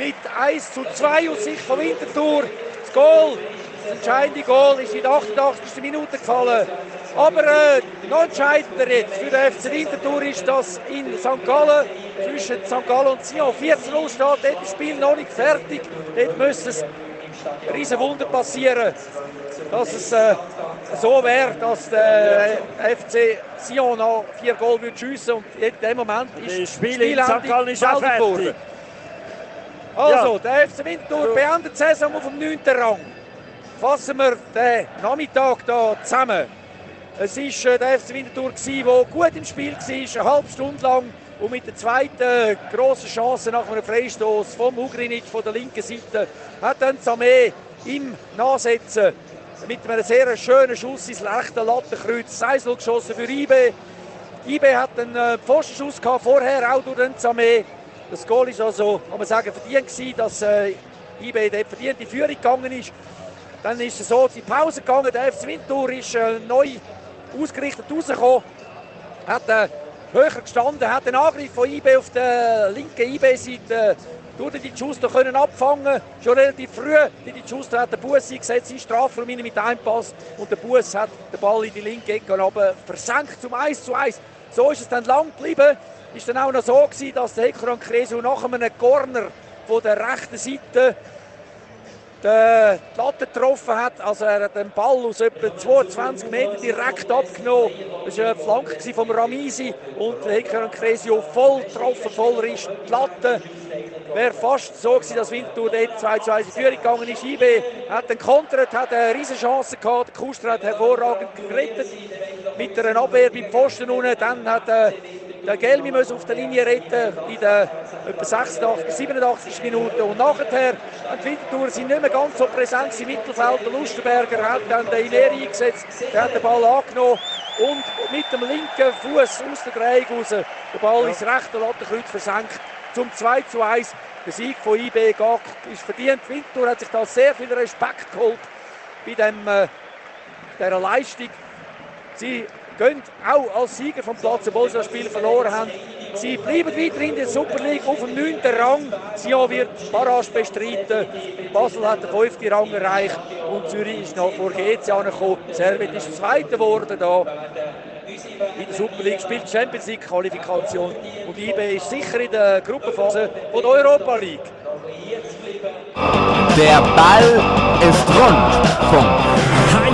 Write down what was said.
mit 1 zu 2 aus Sicht von Winterthur. Das Goal, das entscheidende Goal ist in der 88. Minute gefallen. Aber äh, noch entscheidender jetzt für den FC Winterthur ist, dass in St. Gallen zwischen St. Gallen und Sion 14 0 steht. Dort ist das Spiel noch nicht fertig. Dort müsste es ein riesen Wunder passieren, dass es äh, so wäre, dass der FC Sion noch vier Goal schiessen würde und in dem Moment ist das Spiel in St. Gallen ist auch fertig. Also, der FC Winterthur beendet die Saison auf dem 9. Rang. Fassen wir den Nachmittag hier zusammen. Es war äh, der FC Winterthur, der gut im Spiel war, eine halbe Stunde lang. Und mit der zweiten grossen Chance nach einem Freistoß vom Ugrinic von der linken Seite hat dann Samé im Nachsetzen mit einem sehr schönen Schuss ins rechte Lattenkreuz 1 geschossen für IB. IB hat einen äh, Pfostenschuss vorher auch durch den Samé. Das Goal ist also, kann man sagen, verdient gewesen, dass äh, IB dort verdient in Führung gegangen ist. Dann ist es so die Pause gegangen. Der FC Winterthur ist äh, neu ausgerichtet rausgekommen. Hat äh, höher gestanden, hat den Angriff von IB auf der linken IB-Seite durch die Schuster können abfangen. Schon relativ früh die Schuster hat den Bus eingesetzt, in Strafraum mit einem Pass und der Bus hat den Ball in die linke Ecke aber versenkt zum 1 zu 1. So ist es dann lang geblieben. Ist dann auch noch so gewesen, dass der Hekran Kresu nach einem Corner von der rechten Seite die Latte getroffen hat. Also er hat den Ball aus etwa 22 Metern direkt abgenommen. Das war eine Flanke von Ramisi und Hecker und Cresio voll getroffen, voll Risch. Die Latte wäre fast so gewesen, dass Winterthur dort 2 zu 1 in Führung gegangen ist. IB hat den kontert, hat eine riesige Chance gehabt. Kuster hat hervorragend gerettet mit einer Abwehr beim Pfosten unten. Dann hat äh, der Gelmi muss auf der Linie retten in der etwa 86, 87 Minuten. Und nachher, die Winterthur sind nicht mehr ganz so präsent im Mittelfeld. Der Lustenberger hat dann den Ineri eingesetzt, der hat den Ball angenommen und mit dem linken Fuß aus der Dreieck raus den Ball ins rechte Lattenkreuz versenkt zum 2 zu 1. Der Sieg von IB Gag ist verdient. Winterthur hat sich da sehr viel Respekt geholt bei dem, äh, dieser Leistung. Sie gehen auch als Sieger vom Platz, obwohl sie das Spiel verloren haben. Sie bleiben weiter in der Super League auf dem 9. Rang. Sion wird Barrage bestreiten. Basel hat den 5. Rang erreicht und Zürich ist noch vor GC angekommen. Servet ist Zweiter geworden da. In der Super League spielt Champions League Qualifikation und IB ist sicher in der Gruppenphase von der Europa League. Der Ball ist rund. Punkt.